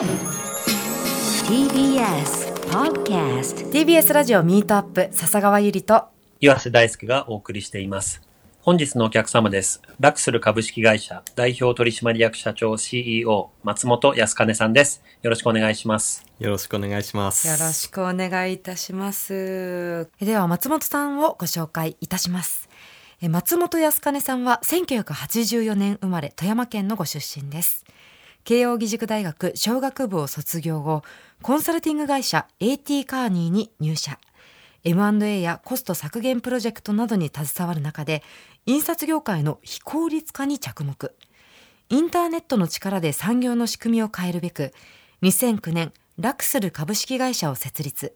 TBS Podcast TBS ラジオミートアップ笹川ゆりと岩瀬大輔がお送りしています。本日のお客様です。ラクスル株式会社代表取締役社長 CEO 松本康金さんです。よろしくお願いします。よろしくお願いします。よろしくお願いいたしますでは松本さんをご紹介いたしますえ松本康金さんは1984年生まれ富山県のご出身です慶應義塾大学商学部を卒業後コンサルティング会社 AT カーニーに入社。M&A やコスト削減プロジェクトなどに携わる中で印刷業界の非効率化に着目。インターネットの力で産業の仕組みを変えるべく2009年ラクスル株式会社を設立。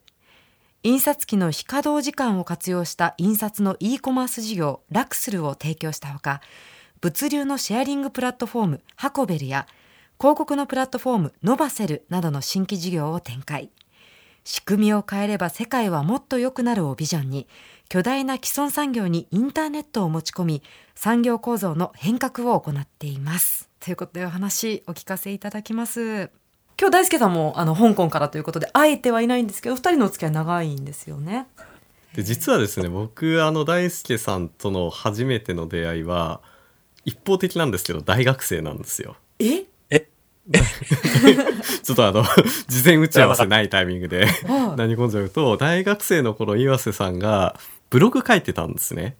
印刷機の非稼働時間を活用した印刷の e コマース事業ラクスルを提供したほか物流のシェアリングプラットフォームハコベルや広告のプラットフォームノバセルなどの新規事業を展開。仕組みを変えれば世界はもっと良くなるをビジョンに巨大な既存産業にインターネットを持ち込み産業構造の変革を行っています。ということでお話お聞かせいただきます。今日大輔さんもあの香港からということで会えてはいないんですけど二人のお付き合い長いんですよね。で実はですね、僕あの大輔さんとの初めての出会いは一方的なんですけど大学生なんですよ。え？ちょっとあの 事前打ち合わせないタイミングではい何込んじゃうと大学生の頃岩瀬さんがブログ書いてたんですね。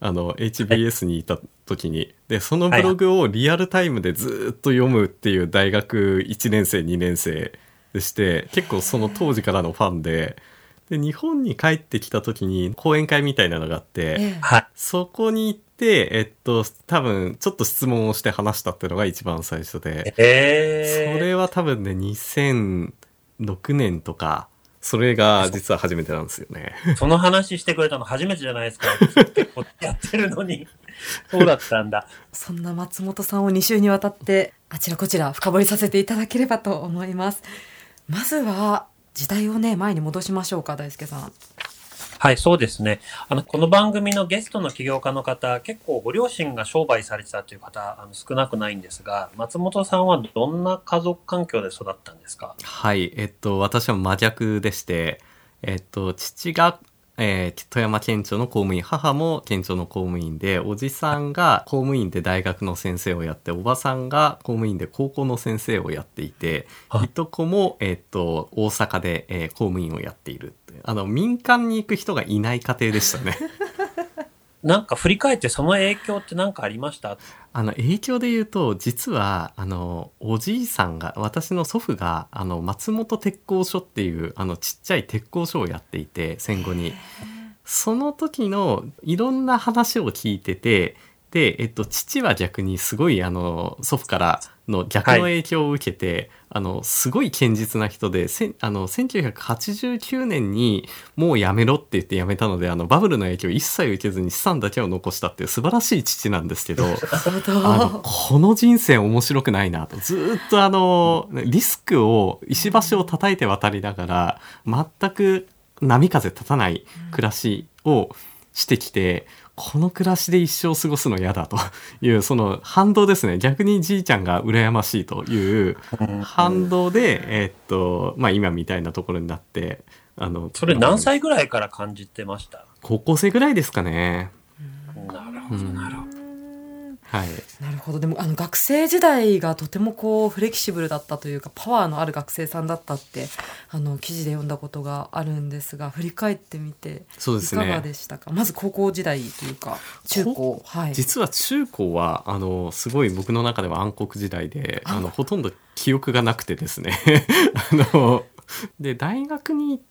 あの HBS にいた時に。でそのブログをリアルタイムでずっと読むっていう大学1年生2年生でして結構その当時からのファンで。で日本に帰ってきた時に講演会みたいなのがあって、ええはい。そこに行って、えっと、多分、ちょっと質問をして話したっていうのが一番最初で、えー、それは多分ね、2006年とか、それが実は初めてなんですよね。その話してくれたの初めてじゃないですか。結構やってるのに。そうだったんだ。そんな松本さんを2週にわたってあちらこちら深掘りさせていただければと思いますまずは時代をね前に戻しましょうか大輔さんはい、そうですね。あの、この番組のゲストの起業家の方、結構ご両親が商売されてたという方、あの少なくないんですが、松本さんはどんな家族環境で育ったんですか？はい、えっと、私は真逆でして、えっと、父が、えー富山県庁の公務員、母も県庁の公務員で、おじさんが公務員で大学の先生をやって、おばさんが公務員で高校の先生をやっていて、はいいとこも、えっと、大阪で、えー公務員をやっているあの、民間に行く人がいない家庭でしたね。なんか振り返ってその影響って何かありました？あの影響で言うと実はあのおじいさんが私の祖父があの松本鉄工所っていうあのちっちゃい鉄工所をやっていて戦後に。その時のいろんな話を聞いててで、えっと、父は逆にすごいあの祖父からの逆の影響を受けて、あのすごい堅実な人でせんあの1989年にもうやめろって言ってやめたのであのバブルの影響を一切受けずに資産だけを残したっていう素晴らしい父なんですけど。あのこの人生面白くないなとずーっとあのリスクを石橋を叩いて渡りながら全く波風立たない暮らしをしてきて、この暮らしで一生過ごすの嫌だと。いうその反動ですね。逆にじいちゃんが羨ましいという反動で、えーっとまあ、今みたいなところになってあのそれ何歳ぐらいから感じてました？高校生ぐらいですかね。なるほど、なるほど。はい。なるほど。でもあの学生時代がとてもこうフレキシブルだったというかパワーのある学生さんだったってあの記事で読んだことがあるんですが振り返ってみてそうですね。いかがでしたか？まず高校時代というか中高。はい。実は中高はあのすごい僕の中では暗黒時代であのほとんど記憶がなくてですね。あので大学に行っ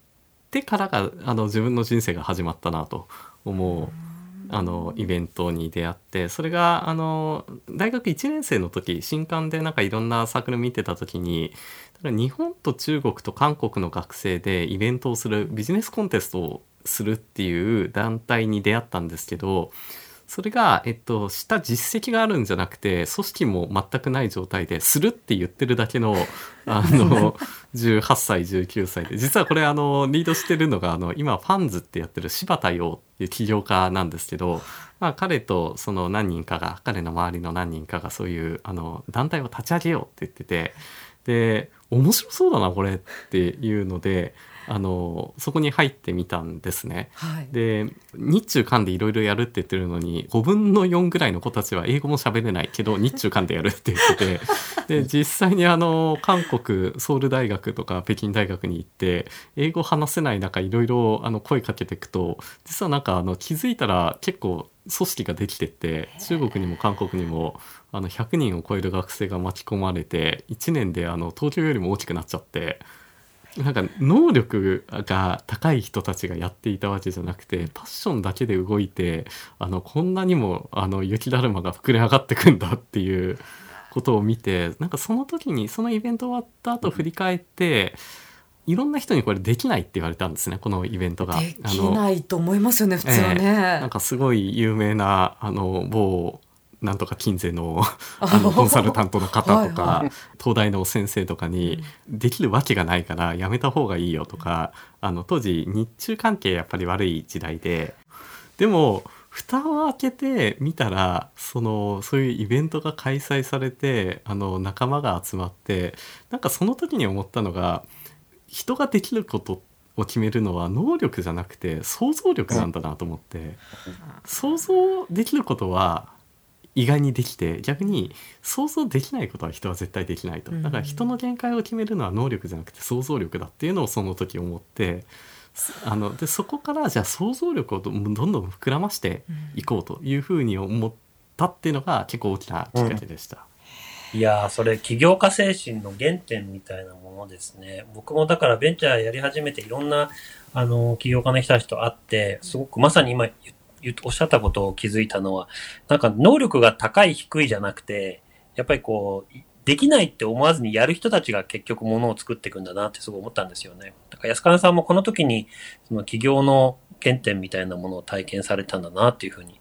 てからがあの自分の人生が始まったなと思うあのイベントに出会ってそれがあの大学1年生の時新刊でなんかいろんなサークル見てた時に日本と中国と韓国の学生でイベントをするビジネスコンテストをするっていう団体に出会ったんですけどそれが、えっと、した実績があるんじゃなくて組織も全くない状態でするって言ってるだけの あの18歳19歳で実はこれあのリードしてるのがあの今ファンズってやってる柴田洋っていう起業家なんですけど、まあ、彼とその何人かが彼の周りの何人かがそういうあの団体を立ち上げようって言ってて。で面白そうだなこれっていうのであのそこに入ってみたんですね。はい。で日中韓でいろいろやるって言ってるのに5分の4ぐらいの子たちは英語も喋れないけど 日中韓でやるって言っててで実際にあの韓国ソウル大学とか北京大学に行って英語話せない中いろいろあの声かけていくと実はなんかあの気づいたら結構組織ができてって中国にも韓国にもあの100人を超える学生が巻き込まれて1年であの東京よりも大きくなっちゃって。なんか能力が高い人たちがやっていたわけじゃなくてパッションだけで動いてあのこんなにもあの雪だるまが膨れ上がってくんだっていうことを見てなんかその時にそのイベント終わった後振り返っていろんな人にこれできないって言われたんですねこのイベントが。できないと思いますよね、普通はね。なんかすごい有名なあの某なんとか金税の あのコンサルタントの方とかはいは東大の先生とかにできるわけがないからやめた方がいいよとかあの当時日中関係やっぱり悪い時代ででも蓋を開けてみたらそのそういうイベントが開催されてあの仲間が集まってなんかその時に思ったのが人ができることを決めるのは能力じゃなくて想像力なんだなと思って。想像できることは意外にできて逆に想像できないことは人は絶対できないとうんだから人の限界を決めるのは能力じゃなくて想像力だっていうのをその時思ってすあのでそこからじゃあ想像力をどどんどん膨らましていこうというふうに思ったっていうのが結構大きなきっかけでした。いやー、それ起業家精神の原点みたいなものですね。僕もだからベンチャーやり始めていろんな、あの、起業家の人たちと会って、すごくまさに今言言おっしゃったことを気づいたのは、なんか能力が高い低いじゃなくて、やっぱりこう、できないって思わずにやる人たちが結局ものを作っていくんだなってすごい思ったんですよね。だから安金さんもこの時に、その企業の原点みたいなものを体験されたんだなっていうふうに、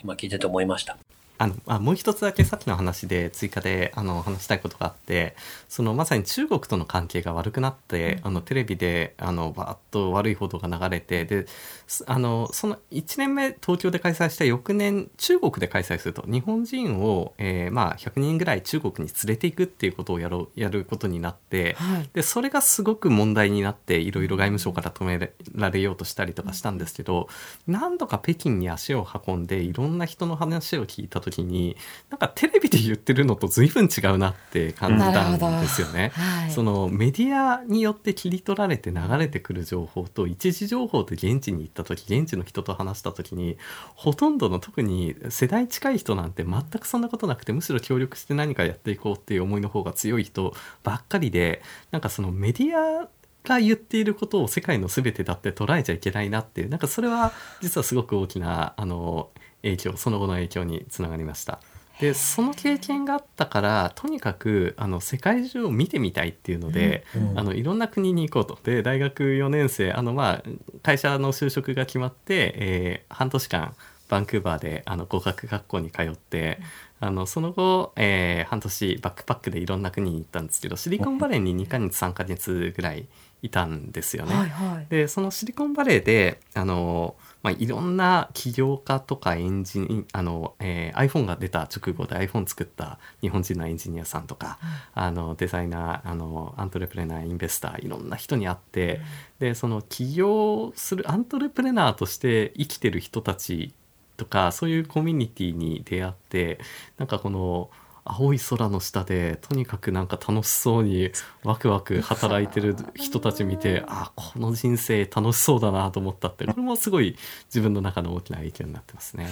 今聞いてて思いました。あのあもう一つだけさっきの話で追加であの話したいことがあってそのまさに中国との関係が悪くなって、あのテレビであのバーッと悪い報道が流れてですあのその1年目東京で開催した翌年中国で開催すると日本人を、えーまあ、100人ぐらい中国に連れていくっていうことをやろうやることになって、はい。でそれがすごく問題になっていろいろ外務省から止められようとしたりとかしたんですけど何度か北京に足を運んでいろんな人の話を聞いた時になんかテレビで言ってるのと随分違うなって感じたんですよね。はい。そのメディアによって切り取られて流れてくる情報と一時情報で現地に行った時現地の人と話した時にほとんどの特に世代近い人なんて全くそんなことなくてむしろ協力して何かやっていこうっていう思いの方が強い人ばっかりでなんかそのメディアが言っていることを世界の全てだって捉えちゃいけないなっていうなんかそれは実はすごく大きなあの影響その後の影響につながりました。でその経験があったからとにかくあの世界中を見てみたいっていうので、うんあのいろんな国に行こうとで大学4年生あの、まあ、会社の就職が決まって、えー半年間バンクーバーであの語学学校に通ってあのその後、えー半年バックパックでいろんな国に行ったんですけどシリコンバレーに2ヶ月3ヶ月ぐらいいたんですよね。はいはい。でそのシリコンバレーであの、まあ、いろんな起業家とかエンジニあの、えー iPhone が出た直後で iPhone 作った日本人のエンジニアさんとか、あのデザイナーあのアントレプレナーインベスターいろんな人に会って、でその起業するアントレプレナーとして生きてる人たちとかそういうコミュニティに出会ってなんかこの青い空の下でとにかくなんか楽しそうにワクワク働いてる人たち見てあこの人生楽しそうだなと思ったってこれもすごい自分の中の大きな影響になってますね。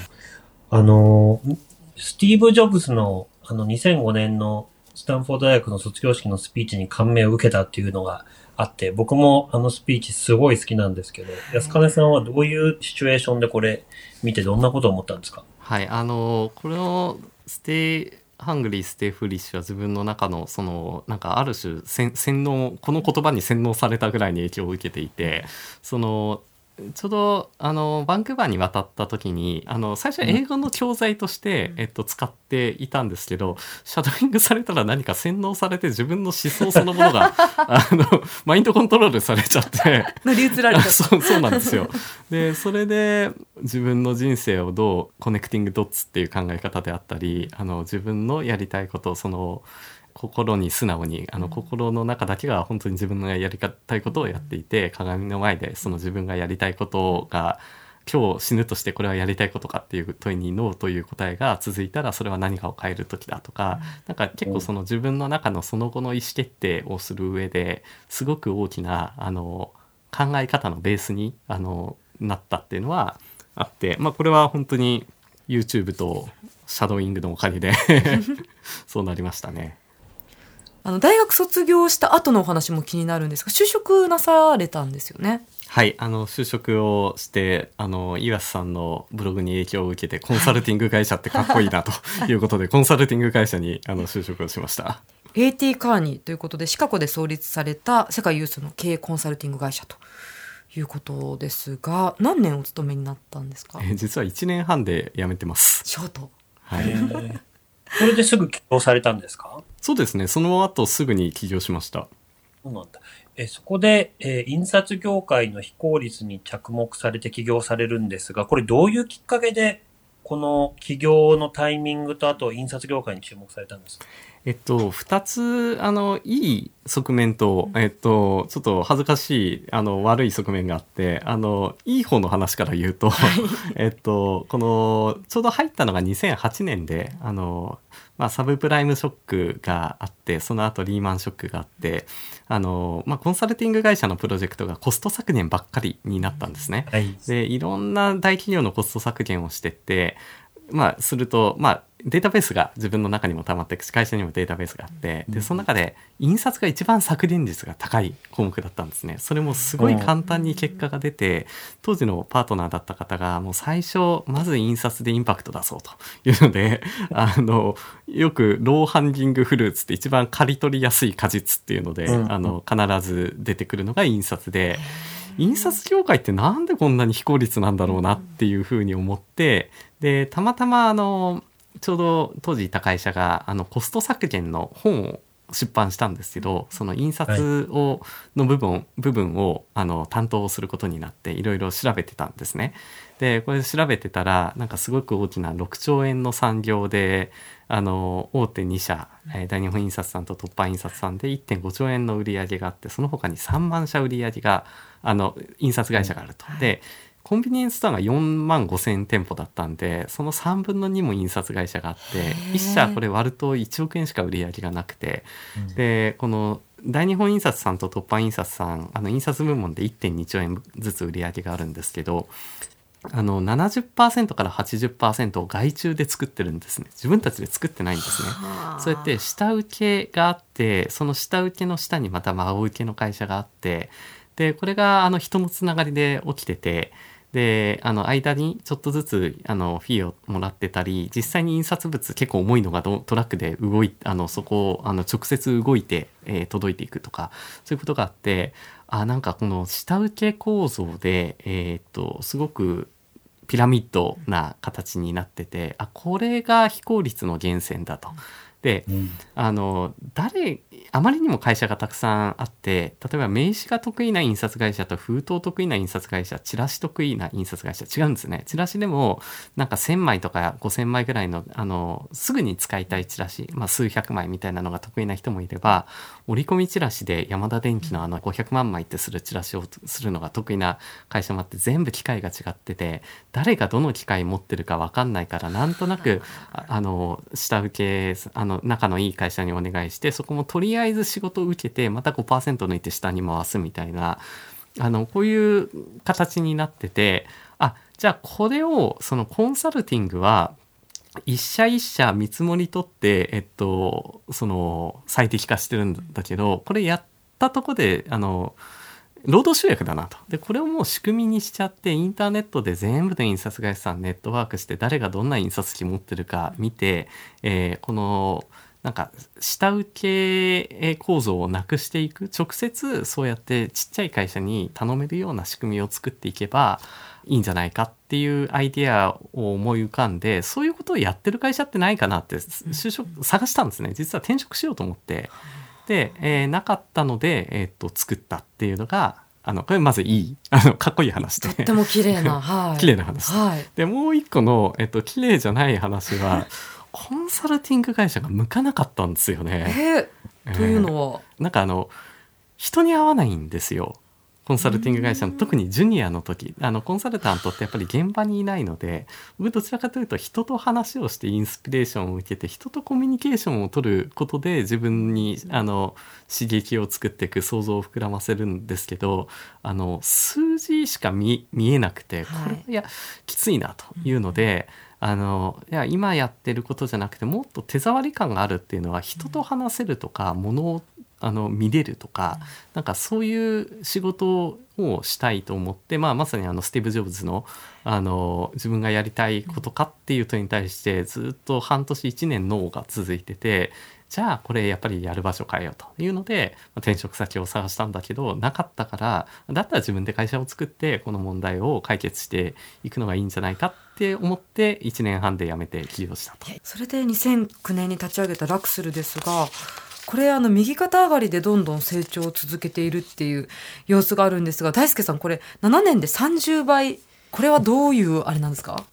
あの、スティーブ・ジョブズのあの2005年のスタンフォード大学の卒業式のスピーチに感銘を受けたっていうのがあって、僕もあのスピーチすごい好きなんですけど、安金さんはどういうシチュエーションでこれ見てどんなことを思ったんですか？はい、あのこれのStay hungry stay foolish は自分の中のそのなんかある種洗、洗脳この言葉に洗脳されたぐらいに影響を受けていてそのちょうどあのバンクーバーに渡った時にあの最初は英語の教材として、えっと、使っていたんですけどシャドーイングされたら何か洗脳されて自分の思想そのものが あのマインドコントロールされちゃって。乗り移られた。そうそうなんですよ。でそれで自分の人生をどうコネクティングドッツっていう考え方であったりあの自分のやりたいことその心に素直にあの心の中だけが本当に自分のやりたいことをやっていて鏡の前でその自分がやりたいことが今日死ぬとしてこれはやりたいことかっていう問いにノーという答えが続いたらそれは何かを変える時だとか、なんか結構その自分の中のその後の意思決定をする上ですごく大きなあの考え方のベースにあのなったっていうのはあって、まあ、これは本当に YouTube とシャドーイングのおかげで そうなりましたね。あの大学卒業した後のお話も気になるんですが就職なされたんですよね？はいあの就職をしてあの岩瀬さんのブログに影響を受けてコンサルティング会社ってかっこいいなと いうことでコンサルティング会社にあの就職をしました。AT カーニーということでシカゴで創立された世界有数の経営コンサルティング会社ということですが何年お勤めになったんですか？え実は1年半で辞めてます。ショート。はいそれですぐ起業されたんですか？そうですね。その後すぐに起業しました。そうなんだ。えそこで、えー、印刷業界の非効率に着目されて起業されるんですが、これどういうきっかけで、この起業のタイミングと、あと印刷業界に注目されたんですか？えっと、二つ、あの、いい側面と、えっと、ちょっと恥ずかしい、あの、悪い側面があって、あの、いい方の話から言うと、えっと、この、ちょうど入ったのが2008年で、あの、まあ、サブプライムショックがあってその後リーマンショックがあってあの、まあ、コンサルティング会社のプロジェクトがコスト削減ばっかりになったんですね。はい、でいろんな大企業のコスト削減をしてってまあ、すると、まあ、データベースが自分の中にも溜まって会社にもデータベースがあってでその中で印刷が一番削減率が高い項目だったんですね。それもすごい簡単に結果が出て当時のパートナーだった方がもう最初まず印刷でインパクト出そうというので あのよくローハンギングフルーツって一番刈り取りやすい果実っていうので、あの必ず出てくるのが印刷で。印刷業界ってなんでこんなに非効率なんだろうなっていうふうに思ってでたまたまあのちょうど当時いた会社があのコスト削減の本を出版したんですけどその印刷を、の部分部分をあの担当することになっていろいろ調べてたんですね。でこれ調べてたらなんかすごく大きな6兆円の産業であの大手2社、えー、大日本印刷さんと突破印刷さんで1.5兆円の売り上げがあってその他に3万社売り上げがあの印刷会社があると。でコンビニエンスストアが4万5千店舗だったんでその3分の2も印刷会社があって1社これ割ると1億円しか売り上げがなくて、うん、でこの大日本印刷さんと突破印刷さんあの印刷部門で1.2兆円ずつ売り上げがあるんですけどあの70%から80%を外注で作ってるんですね。自分たちで作ってないんですね。そうやって下請けがあってその下請けの下にまた真請けの会社があってでこれがあの人のつながりで起きててであの間にちょっとずつあのフィーをもらってたり実際に印刷物結構重いのがトラックで動いあのそこをあの直接動いて、えー、届いていくとかそういうことがあってあなんかこの下請け構造で、えー、っとすごくピラミッドな形になっててあこれが非効率の源泉だと。で、うん、あの誰あまりにも会社がたくさんあって例えば名刺が得意な印刷会社と封筒得意な印刷会社チラシ得意な印刷会社違うんですね。チラシでもなんか1,000枚とか5,000枚ぐらいのあのすぐに使いたいチラシ、まあ、数百枚みたいなのが得意な人もいれば折り込みチラシでヤマダ電機のあの500万枚ってするチラシをするのが得意な会社もあって全部機械が違ってて誰がどの機械持ってるか分かんないからなんとなくあの下請けあの仲のいい会社にお願いしてそこもとりあえず仕事を受けてまた5%抜いて下に回すみたいなあのこういう形になっててあじゃあこれをそのコンサルティングは一社一社見積もり取って、えっと、その最適化してるんだけどこれやったとこであの労働集約だなと。で、これをもう仕組みにしちゃって、インターネットで全部の印刷会社さんネットワークして、誰がどんな印刷機持ってるか見て、えー、この、なんか下請け構造をなくしていく直接そうやってちっちゃい会社に頼めるような仕組みを作っていけばいいんじゃないかっていうアイデアを思い浮かんでそういうことをやってる会社ってないかなって就職探したんですね実は転職しようと思ってで、えー、なかったので、えー、っと作ったっていうのがあのこれまずいいあのかっこいい話でとっても綺麗な、はい、綺麗な話、はい、でもう一個の、えっと綺麗じゃない話はコンサルティング会社が向かなかったんですよね。えー、というのは、なんかあの人に合わないんですよ。コンサルティング会社の特にジュニアの時あのコンサルタントってやっぱり現場にいないので僕どちらかというと人と話をしてインスピレーションを受けて人とコミュニケーションを取ることで自分にあの刺激を作っていく想像を膨らませるんですけどあの数字しか見えなくてこれいやきついなというので。あのいや今やってることじゃなくてもっと手触り感があるっていうのは人と話せるとか、ものをあの見れるとか、なんかそういう仕事をしたいと思って、まあ、まさにあのスティーブ・ジョブズのあの自分がやりたいことかっていう問いに対してずっと半年1年ノーが続いててじゃあこれやっぱりやる場所変えようというので転職先を探したんだけどなかったからだったら自分で会社を作ってこの問題を解決していくのがいいんじゃないかって思って1年半で辞めて起業したと。それで2009年に立ち上げたラクスルですがこれあの右肩上がりでどんどん成長を続けているっていう様子があるんですが大輔さんこれ7年で30倍これはどういうあれなんですか？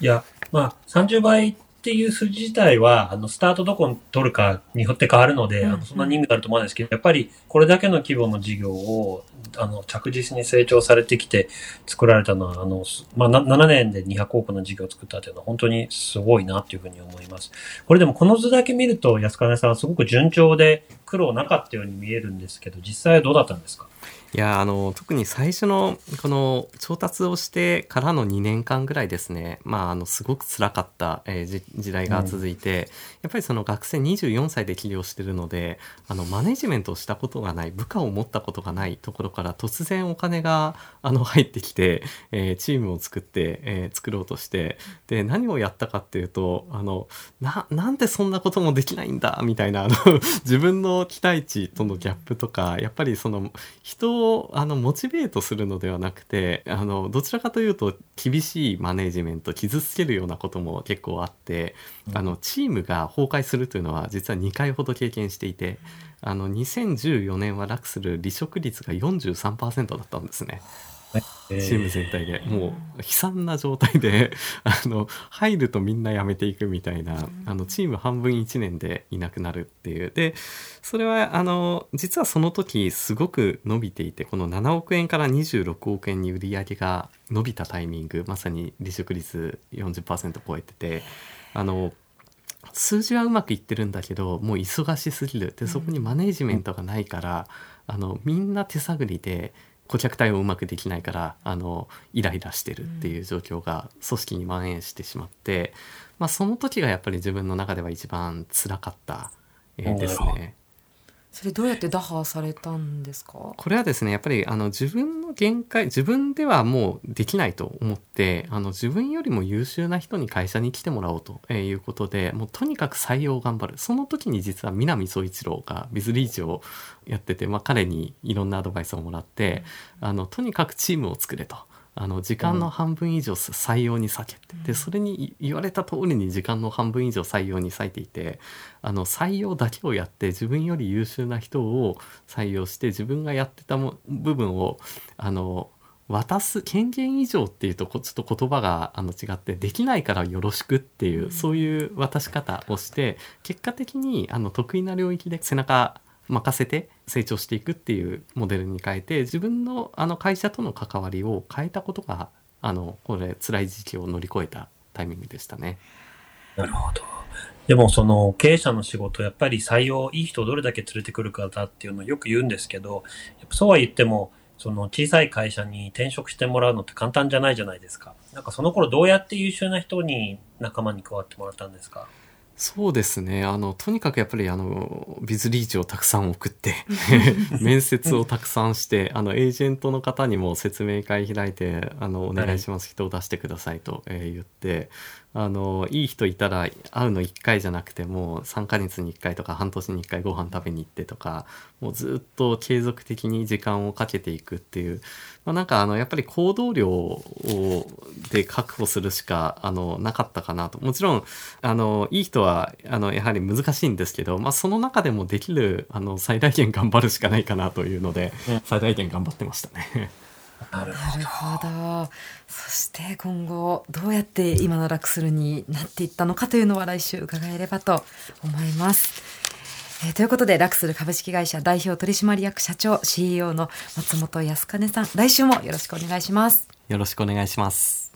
いやまあ30倍っていう数字自体は、あの、スタートどこに取るかによって変わるので、うんうん、あのそんなに意味があると思うんですけど、やっぱりこれだけの規模の事業を、あの、着実に成長されてきて作られたのは、あの、まあ、7年で200億の事業を作ったというのは本当にすごいなというふうに思います。これでもこの図だけ見ると、安金さんはすごく順調で苦労なかったように見えるんですけど、実際はどうだったんですか？いやあの特に最初のこの調達をしてからの2年間ぐらいですね、まあ、あのすごく辛かった、えー、時代が続いて、うん、やっぱりその学生24歳で起業してるのであのマネジメントをしたことがない部下を持ったことがないところから突然お金があの入ってきて、えー、チームを作って、えー、作ろうとしてで何をやったかっていうとあのななんでそんなこともできないんだみたいなあの自分の期待値とのギャップとかやっぱりその人をあのモチベートするのではなくてあのどちらかというと厳しいマネジメント傷つけるようなことも結構あって、うん、あのチームが崩壊するというのは実は2回ほど経験していて。あの2014年はラクスル離職率が43%だったんですね。チーム全体で。もう悲惨な状態で あの入るとみんな辞めていくみたいなあのチーム半分1年でいなくなるっていう。でそれはあの実はその時すごく伸びていてこの7億円から26億円に売り上げが伸びたタイミングまさに離職率40%超えててあの数字はうまくいってるんだけどもう忙しすぎる。でそこにマネージメントがないから、あのみんな手探りで顧客対応うまくできないからあのイライラしてるっていう状況が組織に蔓延してしまって、まあ、その時がやっぱり自分の中では一番つらかった、えー、ですね。それどうやって打破されたんですか？これはですねやっぱりあの自分の限界自分ではもうできないと思ってあの自分よりも優秀な人に会社に来てもらおうということでもうとにかく採用頑張る。その時に実は南総一郎がビズリーチをやってて、まあ、彼にいろんなアドバイスをもらって、あのとにかくチームを作れと。あの時間の半分以上採用に割けて、うん、でそれに言われた通りに時間の半分以上採用に割いていてあの採用だけをやって自分より優秀な人を採用して自分がやってたも部分をあの渡す権限以上っていうとちょっと言葉があの違ってできないからよろしくっていう、うん、そういう渡し方をして結果的にあの得意な領域で背中任せて成長していくっていうモデルに変えて自分のあの会社との関わりを変えたことがあのこれ辛い時期を乗り越えたタイミングでしたね。なるほど。でもその経営者の仕事、やっぱり採用、いい人をどれだけ連れてくるかだっていうのをよく言うんですけどやっぱ、そうは言っても、その小さい会社に転職してもらうのって簡単じゃないじゃないですか。なんかその頃どうやって優秀な人に仲間に加わってもらったんですか？そうですね。あのとにかくやっぱりあのビズリーチをたくさん送って 面接をたくさんしてあのエージェントの方にも説明会開いてあのお願いします、人を出してくださいと、えー、言ってあのいい人いたら会うの1回じゃなくても3ヶ月に1回とか半年に1回ご飯食べに行ってとかもうずっと継続的に時間をかけていくっていう、まあ、なんかあのやっぱり行動量をで確保するしかあのなかったかなともちろんあのいい人はあのやはり難しいんですけど、まあ、その中でもできるあの最大限頑張るしかないかなというので、最大限頑張ってましたね。なるほど。そして今後どうやって今のラクスルになっていったのかというのは来週伺えればと思います。えーということでラクスル株式会社代表取締役社長 CEO の松本康兼さん来週もよろしくお願いします。よろしくお願いします。